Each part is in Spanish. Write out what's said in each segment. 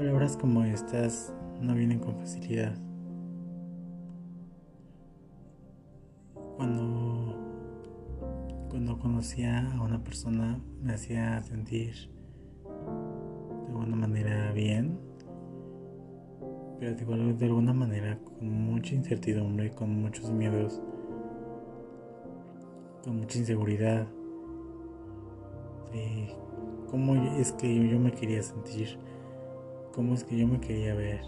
Palabras como estas no vienen con facilidad. Cuando, cuando conocía a una persona me hacía sentir de alguna manera bien, pero de, de alguna manera con mucha incertidumbre, con muchos miedos, con mucha inseguridad de cómo es que yo me quería sentir cómo es que yo me quería ver,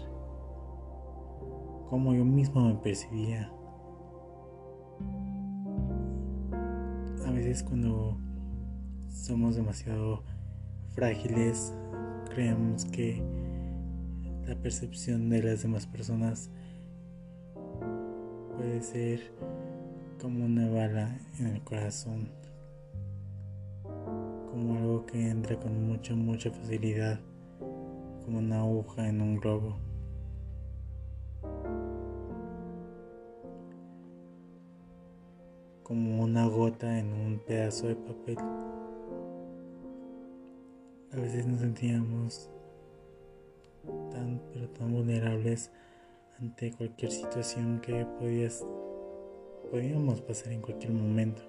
cómo yo mismo me percibía. A veces cuando somos demasiado frágiles, creemos que la percepción de las demás personas puede ser como una bala en el corazón, como algo que entra con mucha, mucha facilidad como una aguja en un globo. Como una gota en un pedazo de papel. A veces nos sentíamos tan pero tan vulnerables ante cualquier situación que podías, podíamos pasar en cualquier momento.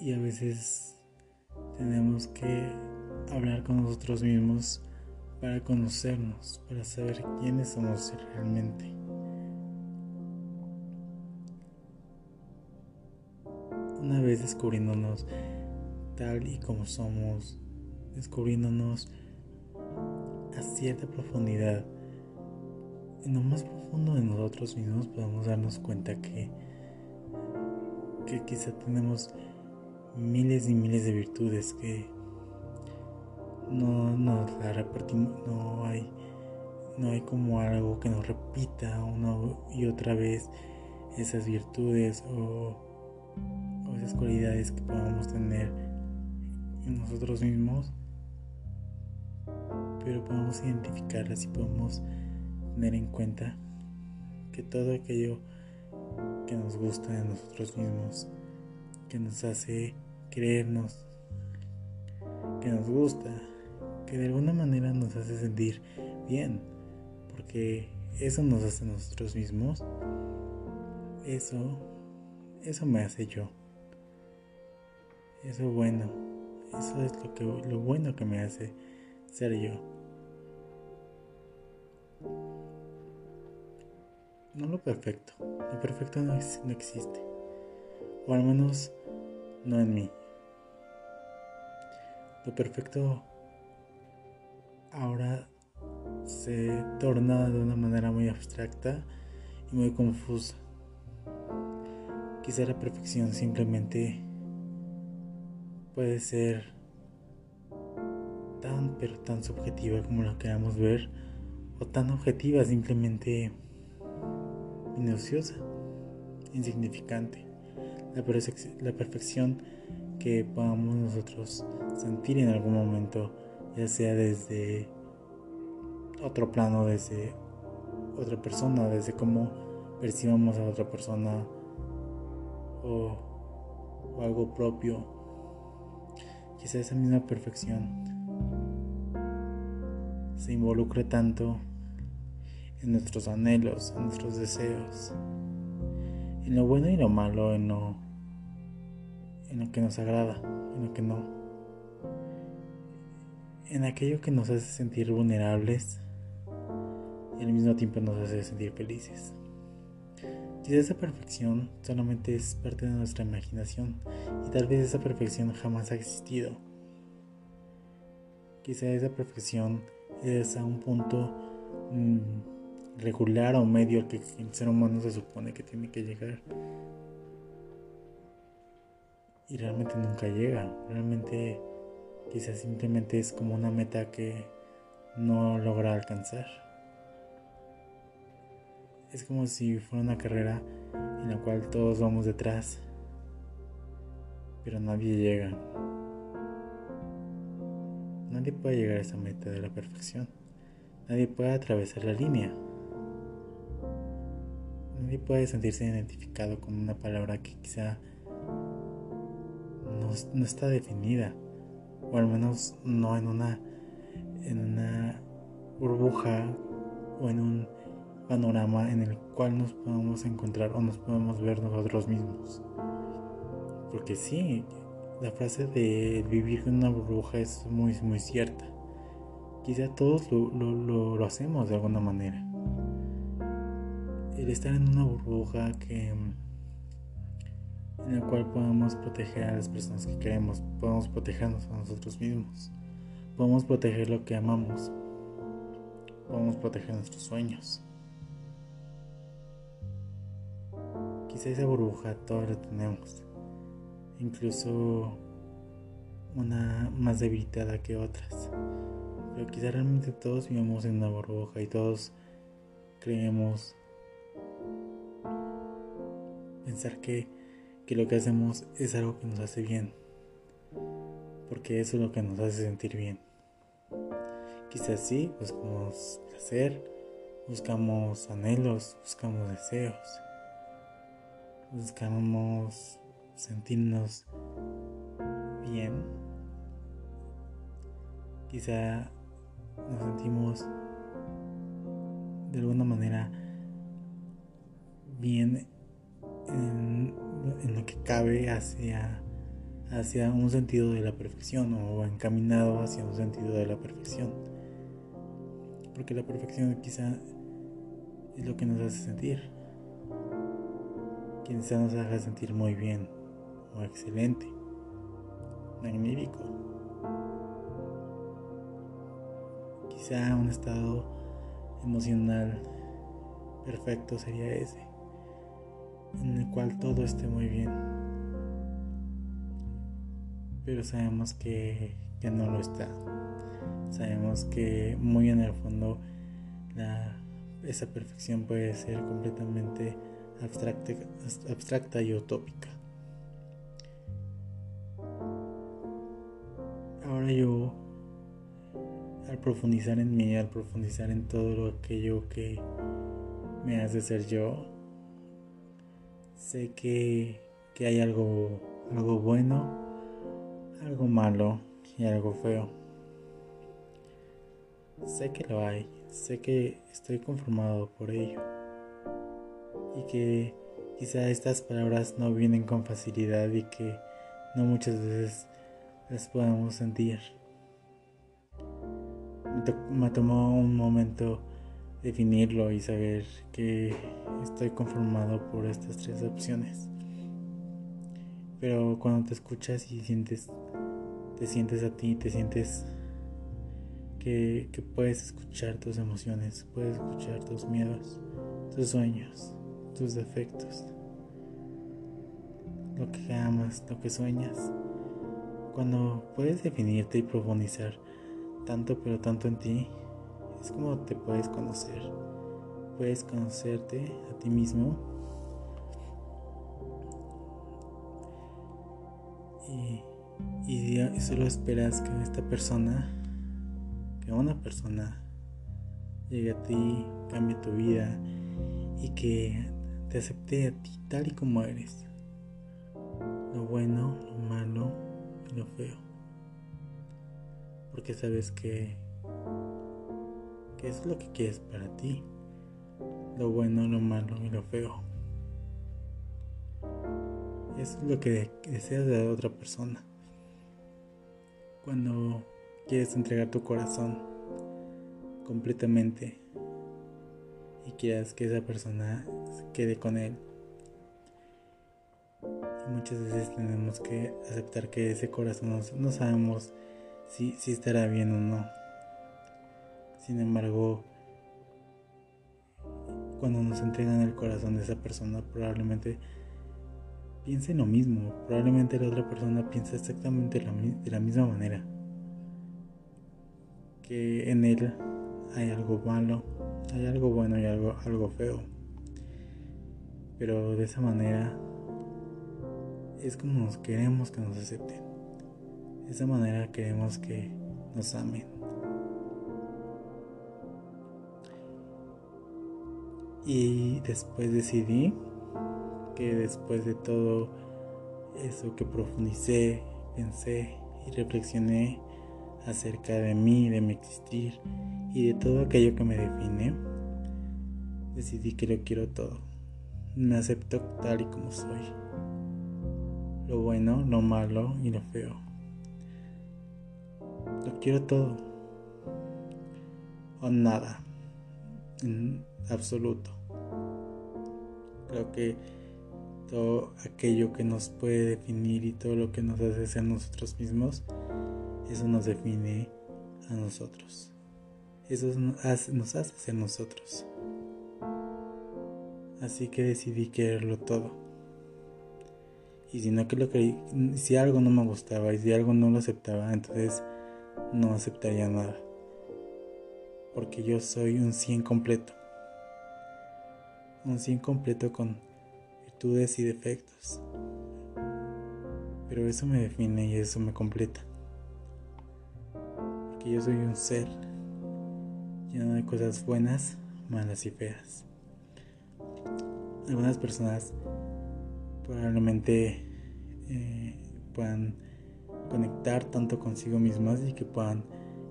Y a veces tenemos que hablar con nosotros mismos para conocernos, para saber quiénes somos realmente. Una vez descubriéndonos tal y como somos, descubriéndonos a cierta profundidad, en lo más profundo de nosotros mismos podemos darnos cuenta que, que quizá tenemos miles y miles de virtudes que no nos la repartimos, no hay, no hay como algo que nos repita una y otra vez esas virtudes o, o esas cualidades que podamos tener en nosotros mismos, pero podemos identificarlas y podemos tener en cuenta que todo aquello que nos gusta de nosotros mismos, que nos hace creernos que nos gusta, que de alguna manera nos hace sentir bien, porque eso nos hace nosotros mismos, eso, eso me hace yo, eso bueno, eso es lo, que, lo bueno que me hace ser yo. No lo perfecto, lo perfecto no, no existe, o al menos no en mí. Lo perfecto ahora se torna de una manera muy abstracta y muy confusa. Quizá la perfección simplemente puede ser tan pero tan subjetiva como la queramos ver o tan objetiva simplemente minuciosa, insignificante. La, la perfección que podamos nosotros sentir en algún momento, ya sea desde otro plano, desde otra persona, desde cómo percibamos a otra persona o, algo propio. Quizá esa misma perfección se involucre tanto en nuestros anhelos, en nuestros deseos, en lo bueno y lo malo, en lo en lo que nos agrada, en lo que no. En aquello que nos hace sentir vulnerables y al mismo tiempo nos hace sentir felices. Quizá esa perfección solamente es parte de nuestra imaginación y tal vez esa perfección jamás ha existido. Quizá esa perfección es a un punto mm, regular o medio al que el ser humano se supone que tiene que llegar y realmente nunca llega. Realmente quizás simplemente es como una meta que no logra alcanzar. Es como si fuera una carrera en la cual todos vamos detrás, pero nadie llega. Nadie puede llegar a esa meta de la perfección. Nadie puede atravesar la línea. Nadie puede sentirse identificado con una palabra que quizá no, está definida o al menos no en una en una burbuja o en un panorama en el cual nos podemos encontrar o nos podemos ver nosotros mismos. Porque sí, la frase de vivir en una burbuja es muy, muy cierta. Quizá todos lo, lo, lo, hacemos de alguna manera. El estar en una burbuja que en la cual podemos proteger a las personas que queremos, podemos protegernos a nosotros mismos, podemos proteger lo que amamos, podemos proteger nuestros sueños. Quizá esa burbuja todos la tenemos, incluso una más debilitada que otras. Pero quizá realmente todos vivimos en una burbuja y todos creemos pensar que, que lo que hacemos es algo que nos hace bien, porque eso es lo que nos hace sentir bien. Quizás sí, buscamos placer, buscamos anhelos, buscamos deseos, buscamos sentirnos bien. Quizá nos sentimos de alguna manera bien cabe hacia, hacia un sentido de la perfección o encaminado hacia un sentido de la perfección. Porque la perfección quizá es lo que nos hace sentir. Quizá nos haga sentir muy bien o excelente, magnífico. Quizá un estado emocional perfecto sería ese, en el cual todo esté muy bien. Pero sabemos que, que no lo está. Sabemos que muy en el fondo esa perfección puede ser completamente abstracta, abstracta y utópica. Ahora yo, al profundizar en mí, al profundizar en todo lo aquello que me hace ser yo, sé que, que hay algo, algo bueno, algo malo y algo feo. Sé que lo hay, sé que estoy conformado por ello y que quizá estas palabras no vienen con facilidad y que no muchas veces las podamos sentir. Me, tomó un momento definirlo y saber que estoy conformado por estas tres opciones. Pero cuando te escuchas y sientes, te sientes a ti, te sientes que, puedes escuchar tus emociones, puedes escuchar tus miedos, tus sueños, tus defectos, lo que amas, lo que sueñas. Cuando puedes definirte y profundizar tanto pero tanto en ti, es como te puedes conocer. Puedes conocerte a ti mismo y solo esperas que esta persona que una persona llegue a ti, cambie tu vida y que te acepte a ti tal y como eres. Lo bueno, lo malo y lo feo. Porque sabes que, que es lo que quieres para ti. Lo bueno, lo malo y lo feo. Eso es lo que deseas de otra persona. Cuando quieres entregar tu corazón completamente y quieras que esa persona quede con él. Muchas veces tenemos que aceptar que ese corazón no, sabemos si estará bien o no. Sin embargo, cuando nos entregan el corazón de esa persona, probablemente piense lo mismo. Probablemente la otra persona piensa exactamente de la misma manera que en él hay algo malo, hay algo bueno y algo, algo feo. Pero de esa manera es como nos queremos que nos acepten. De esa manera queremos que nos amen. Y después decidí que después de todo eso que profundicé, pensé y reflexioné acerca de mí, de mi existir y de todo aquello que me define, decidí que lo quiero todo. Me acepto tal y como soy. Lo bueno, lo malo y lo feo. Lo quiero todo. O nada. En absoluto. Creo que todo aquello que nos puede definir y todo lo que nos hace ser nosotros mismos, eso nos define a nosotros. Eso nos hace, ser nosotros. Así que decidí quererlo todo. Y si no que lo que si algo no me gustaba y si algo no lo aceptaba, entonces no aceptaría nada. Porque yo soy un 100 completo. Un 100 completo con y defectos. Pero eso me define y eso me completa. Porque yo soy un ser lleno de cosas buenas, malas y feas. Algunas personas probablemente eh, puedan conectar tanto consigo mismas y que puedan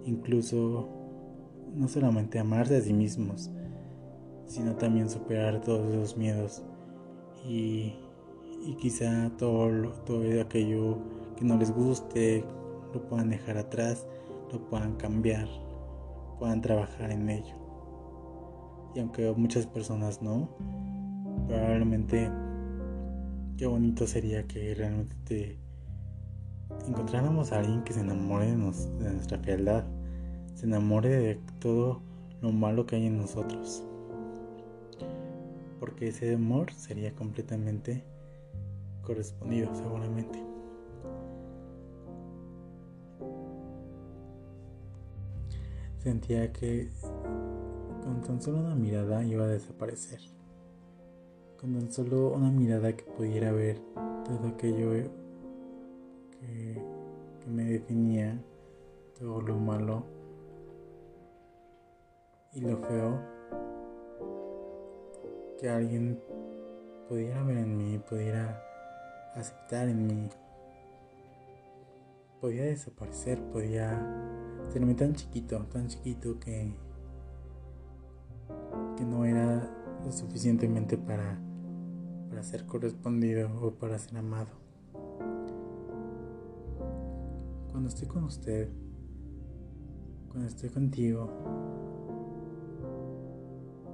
incluso no solamente amarse a sí mismos, sino también superar todos esos miedos y, quizá todo, todo aquello que no les guste lo puedan dejar atrás, lo puedan cambiar, puedan trabajar en ello. Y aunque muchas personas no, probablemente qué bonito sería que realmente encontráramos a alguien que se enamore de, de nuestra fealdad, se enamore de todo lo malo que hay en nosotros porque ese amor sería completamente correspondido seguramente. Sentía que con tan solo una mirada iba a desaparecer. Con tan solo una mirada que pudiera ver todo aquello que, me definía, todo lo malo y lo feo que alguien pudiera ver en mí, pudiera aceptar en mí, podía desaparecer, podía serme tan chiquito, tan chiquito que, que no era lo suficientemente para, para ser correspondido o para ser amado. Cuando estoy con usted, cuando estoy contigo,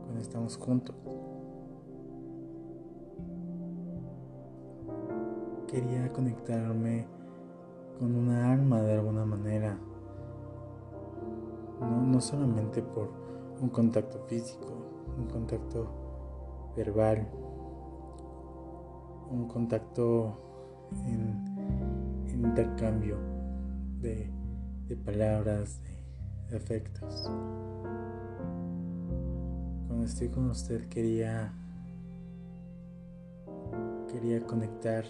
cuando estamos juntos, quería conectarme con una alma de alguna manera. No, solamente por un contacto físico, un contacto verbal, un contacto en, intercambio de, palabras, de, de afectos. Cuando estoy con usted quería quería conectar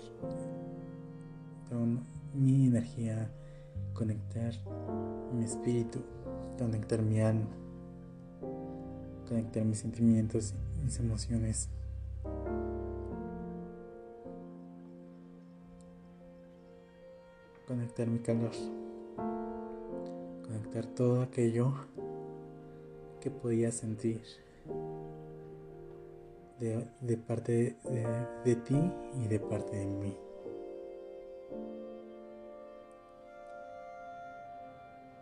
mi energía, conectar mi espíritu, conectar mi alma, conectar mis sentimientos, mis emociones. Conectar mi calor, conectar todo aquello que podía sentir de, parte de, ti y de parte de mí.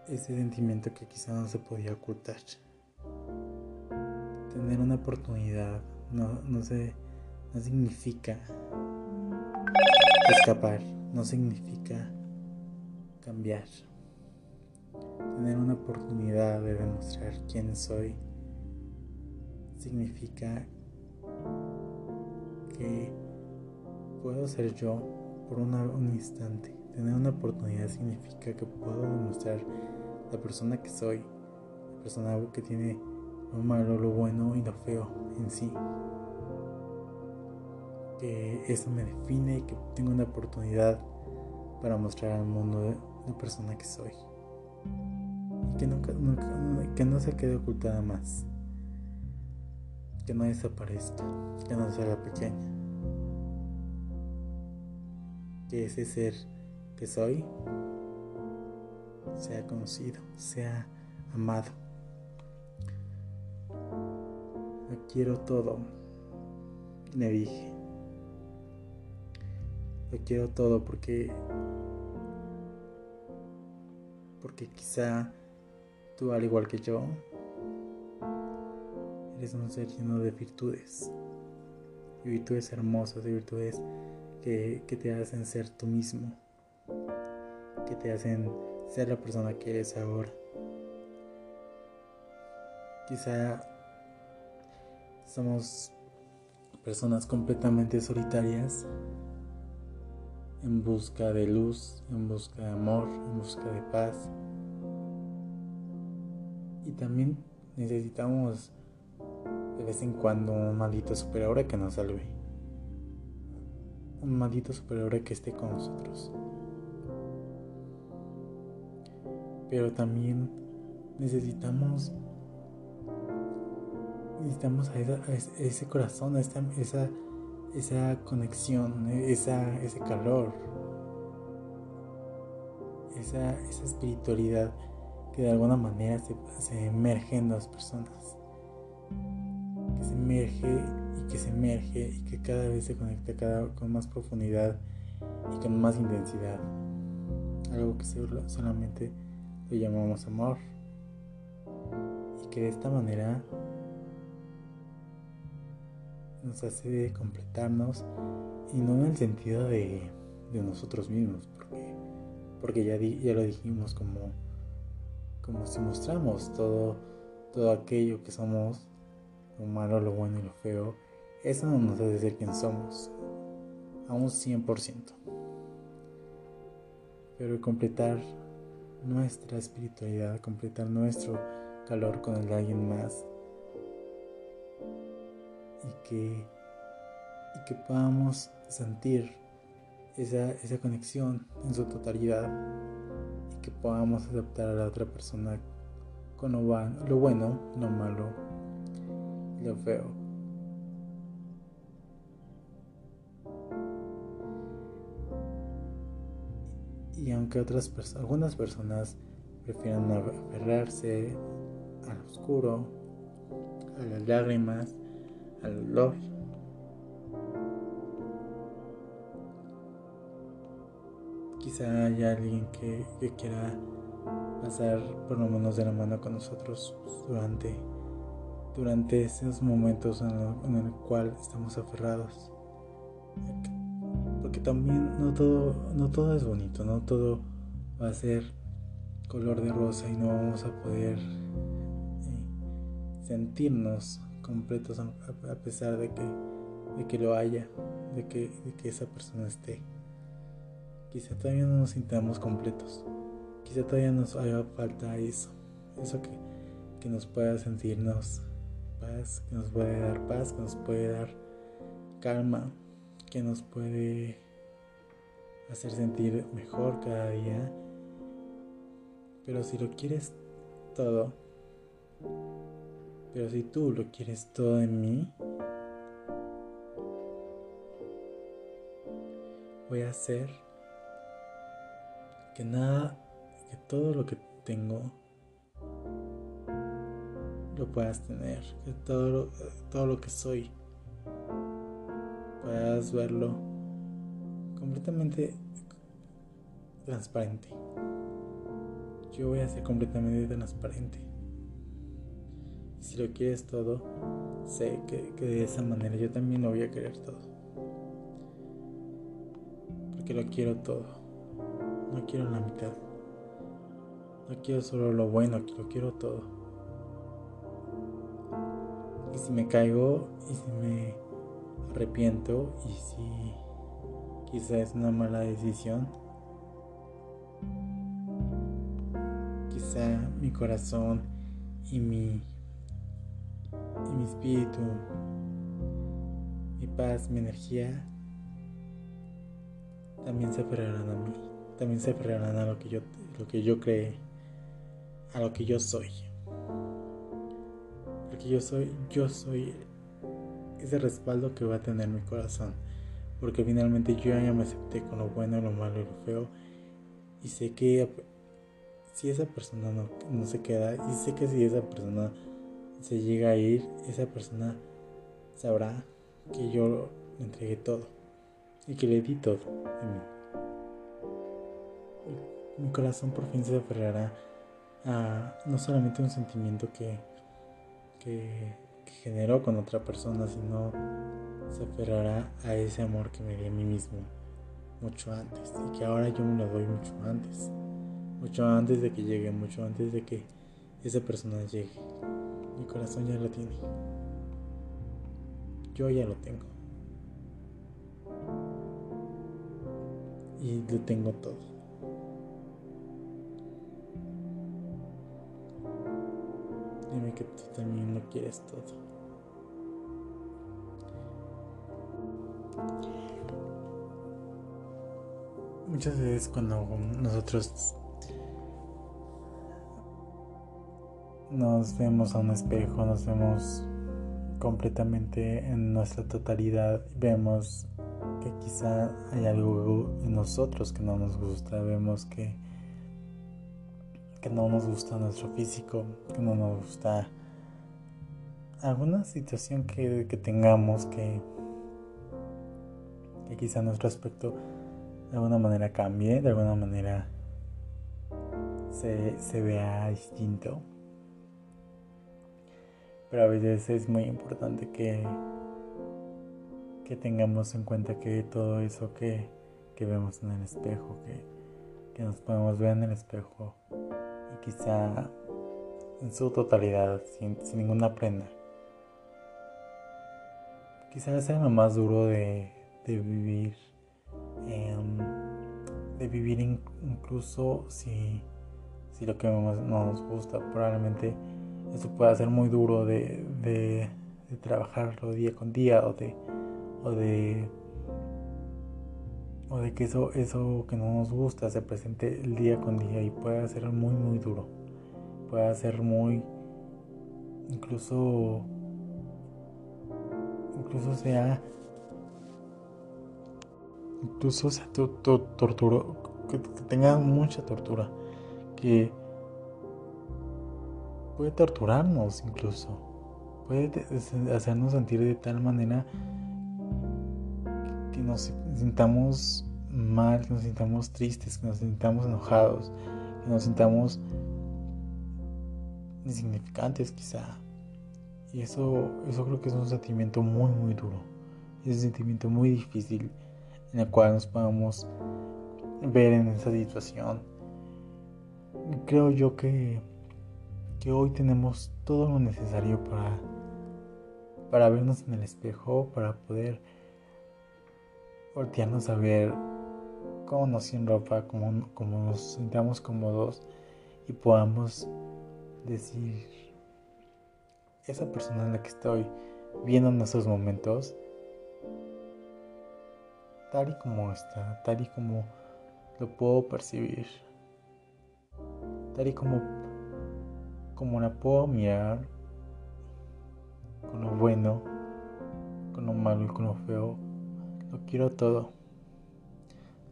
Ese sentimiento que quizá no se podía ocultar. Tener una oportunidad no, no, se, no significa escapar, no significa cambiar. Tener una oportunidad de demostrar quién soy significa que puedo ser yo por un instante. Tener una oportunidad significa que puedo demostrar la persona que soy, la persona que tiene lo malo, lo bueno y lo feo en sí. Que eso me define y que tengo una oportunidad para mostrar al mundo la persona que soy. Y que, nunca, que no se quede ocultada más que no desaparezca, que no se haga pequeña. Que ese ser que soy sea conocido, sea amado. Lo quiero todo, le dije. Lo quiero todo porque porque quizá tú al igual que yo eres un ser lleno de virtudes y virtudes hermosas y virtudes que, que te hacen ser tú mismo que te hacen ser la persona que eres ahora quizá somos personas completamente solitarias en busca de luz, en busca de amor, en busca de paz. Y también necesitamos de vez en cuando un maldito superhéroe que nos salve. Un maldito superhéroe que esté con nosotros. Pero también necesitamos necesitamos ese corazón, a esa, esa conexión, esa, ese calor, esa, esa espiritualidad que de alguna manera se, se, emerge en las personas. Que se emerge y que se emerge y que cada vez se conecta cada, con más profundidad y con más intensidad. Algo que solamente lo llamamos amor. Y que de esta manera nos hace completarnos y no en el sentido de, nosotros mismos, porque, porque ya, ya lo dijimos como, como si mostramos todo, todo aquello que somos, lo malo, lo bueno y lo feo, eso no nos hace ser quien somos, a un 100%. Pero completar nuestra espiritualidad, completar nuestro calor con el alguien más, y que, y que podamos sentir esa, esa conexión en su totalidad y que podamos aceptar a la otra persona con lo, lo bueno, lo malo y lo feo. Y aunque otras algunas personas prefieran aferrarse al oscuro, a las lágrimas, al dolor. Quizá haya alguien que, quiera pasar por lo menos de la mano con nosotros durante, durante esos momentos en, en el cual estamos aferrados. También no todo, no todo es bonito, no todo va a ser color de rosa y no vamos a poder eh, sentirnos completos a pesar de que, de que lo haya, de que, de que esa persona esté. Quizá todavía no nos sintamos completos, quizá todavía nos haga falta eso, eso que, que nos pueda sentirnos paz, que nos puede dar paz, que nos puede dar calma, que nos puede hacer sentir mejor cada día. Pero si lo quieres todo, pero si tú lo quieres todo en mí, voy a hacer que nada, que todo lo que tengo lo puedas tener, que todo todo lo que soy puedas verlo completamente transparente. Yo voy a ser completamente transparente si lo quieres todo, sé que, de esa manera yo también lo voy a querer todo. Porque lo quiero todo. No quiero la mitad. No quiero solo lo bueno, lo quiero todo. Y si me caigo y si me arrepiento y si quizá es una mala decisión, quizá mi corazón y mi y mi espíritu, mi paz, mi energía, también se aferrarán a mí, también se aferrarán a lo que yo, lo que yo cree, a lo que yo soy. Porque yo soy, yo soy ese respaldo que va a tener mi corazón. Porque finalmente yo ya me acepté con lo bueno, lo malo y lo feo. Y sé que si esa persona no, no se queda, y sé que si esa persona se llega a ir, esa persona sabrá que yo le entregué todo y que le di todo de mí. Mi corazón por fin se aferrará a no solamente un sentimiento que, que, que generó con otra persona, sino se aferrará a ese amor que me di a mí mismo mucho antes y que ahora yo me lo doy mucho antes, mucho antes de que llegue, mucho antes de que esa persona llegue. Mi corazón ya lo tiene. Yo ya lo tengo. Y lo tengo todo. Que tú también lo quieres todo. Muchas veces cuando nosotros nos vemos a un espejo, nos vemos completamente en nuestra totalidad, vemos que quizá hay algo en nosotros que no nos gusta, vemos que, que no nos gusta nuestro físico, que no nos gusta alguna situación que, tengamos que, que quizá nuestro aspecto de alguna manera cambie, de alguna manera se, se vea distinto. Pero a veces es muy importante que, que tengamos en cuenta que todo eso que, vemos en el espejo, que, que nos podemos ver en el espejo quizá en su totalidad, sin, ninguna prenda, quizá sea lo más duro de, vivir, em, de vivir incluso si, si lo que no nos gusta, probablemente eso puede ser muy duro de, de, trabajarlo día con día o de, o de o de que eso, eso que no nos gusta se presente el día con día y puede ser muy muy duro. Puede ser muy incluso incluso sea incluso sea tortura que tenga mucha tortura que puede torturarnos incluso, puede hacernos sentir de tal manera que nos sintamos mal, que nos sintamos tristes, que nos sintamos enojados, que nos sintamos insignificantes quizá. Y eso, eso creo que es un sentimiento muy, muy duro. Es un sentimiento muy difícil en el cual nos podamos ver en esa situación. Creo yo que que hoy tenemos todo lo necesario para, para vernos en el espejo, para poder voltearnos a ver cómo nos sin ropa, cómo, cómo nos sintamos cómodos y podamos decir, esa persona en la que estoy viendo en estos momentos, tal y como está, tal y como lo puedo percibir, tal y como como la puedo mirar con lo bueno, con lo malo y con lo feo. Lo quiero todo.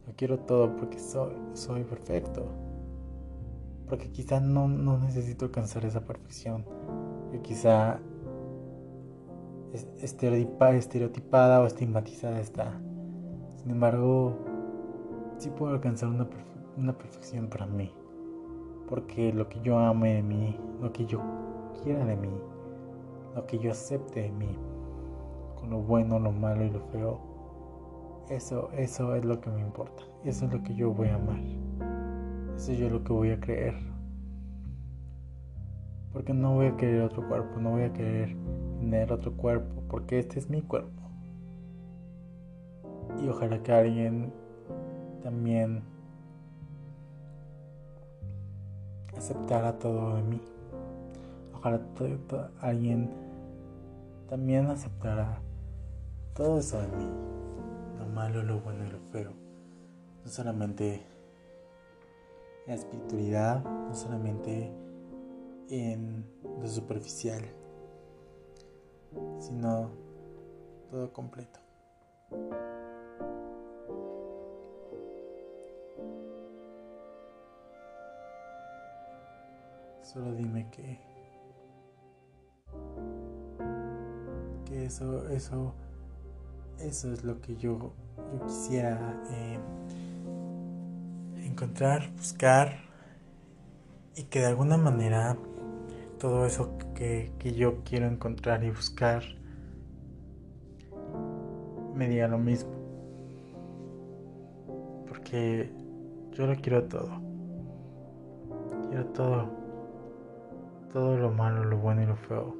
Lo quiero todo porque soy, soy perfecto. Porque quizá no, no necesito alcanzar esa perfección. Que quizá estereotipada o estigmatizada está. Sin embargo, sí puedo alcanzar una, una perfección para mí. Porque lo que yo ame de mí, lo que yo quiera de mí, lo que yo acepte de mí, con lo bueno, lo malo y lo feo, eso, eso es lo que me importa. Eso es lo que yo voy a amar. Eso es yo lo que voy a creer. Porque no voy a querer otro cuerpo, no voy a querer tener otro cuerpo, porque este es mi cuerpo. Y ojalá que alguien también aceptara todo de mí. Ojalá alguien también aceptara todo eso de mí. Lo malo, lo bueno y lo feo. No solamente en la espiritualidad, no solamente en lo superficial, sino todo completo. Solo dime que que eso eso eso es lo que yo yo quisiera eh, encontrar, buscar y que de alguna manera todo eso que, que yo quiero encontrar y buscar me diga lo mismo. Porque yo lo quiero todo. Quiero todo. Todo lo malo, lo bueno y lo feo.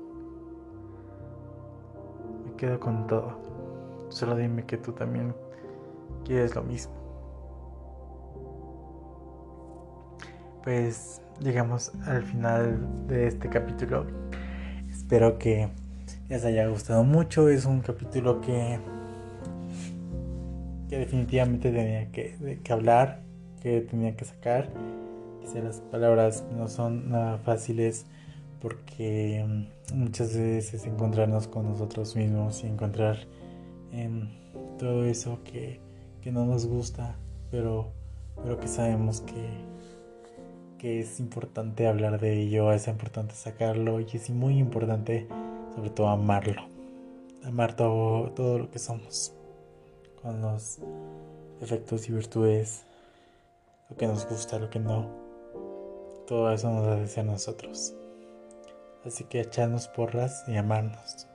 Me quedo con todo. Solo dime que tú también quieres lo mismo. Pues llegamos al final de este capítulo. Espero que les haya gustado mucho. Es un capítulo que que definitivamente tenía que, que hablar, que tenía que sacar. Quizá las palabras no son nada fáciles porque mm, muchas veces encontrarnos con nosotros mismos y encontrar en todo eso que, que, no nos gusta, pero, pero que sabemos que, que es importante hablar de ello, es importante sacarlo y es muy importante sobre todo amarlo, amar todo, todo lo que somos con los efectos y virtudes, lo que nos gusta, lo que no. Todo eso nos hace ser nosotros. Así que echarnos porras y amarnos.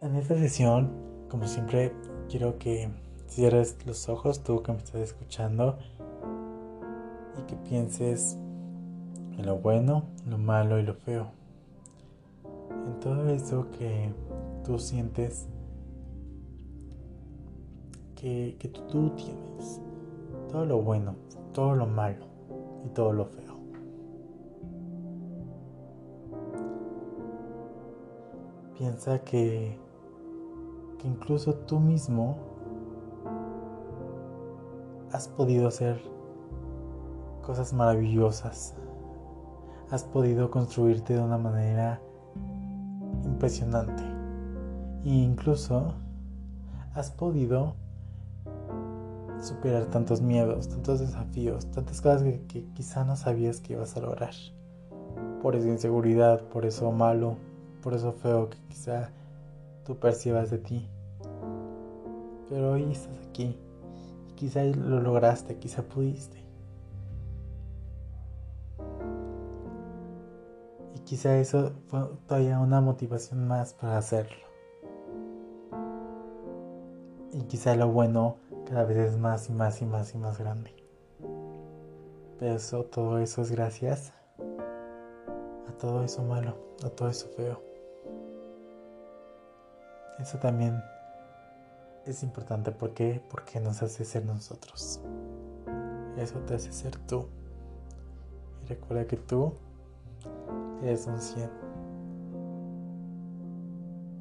En esta sesión, como siempre, quiero que cierres los ojos, tú que me estás escuchando, y que pienses en lo bueno, lo malo y lo feo. En todo eso que tú sientes que, tú tienes. Todo lo bueno, todo lo malo y todo lo feo. Piensa que, que incluso tú mismo has podido hacer cosas maravillosas. Has podido construirte de una manera impresionante. E incluso has podido superar tantos miedos, tantos desafíos, tantas cosas que, quizá no sabías que ibas a lograr. Por esa inseguridad, por eso malo, por eso feo que quizá tú percibas de ti. Pero hoy estás aquí quizá lo lograste, quizá pudiste. Y quizá eso fue todavía una motivación más para hacerlo. Y quizá lo bueno cada vez es más y más y más y más grande. Pero eso, todo eso es gracias a todo eso malo, a todo eso feo. Eso también es importante. ¿Por qué? Porque nos hace ser nosotros. Eso te hace ser tú. Y recuerda que tú eres un 100.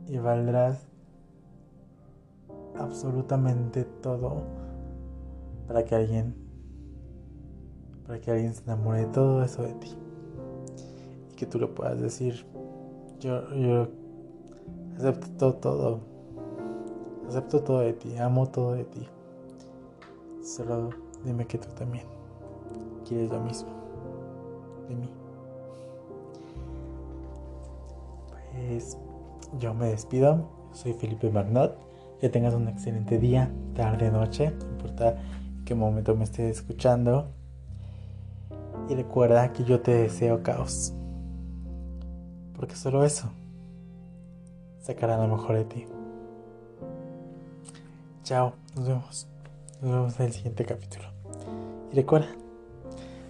Y valdrás absolutamente todo para que alguien para que alguien se enamore de todo eso de ti y que tú lo puedas decir yo yo acepto todo acepto todo de ti amo todo de ti solo dime que tú también quieres lo mismo de mí pues yo me despido soy Felipe Magnot que tengas un excelente día, tarde, noche, no importa qué momento me estés escuchando. Y recuerda que yo te deseo caos. Porque solo eso sacará lo mejor de ti. Chao, nos vemos. Nos vemos en el siguiente capítulo. Y recuerda,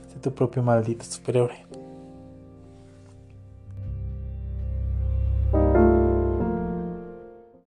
sé tu propio maldito superhéroe.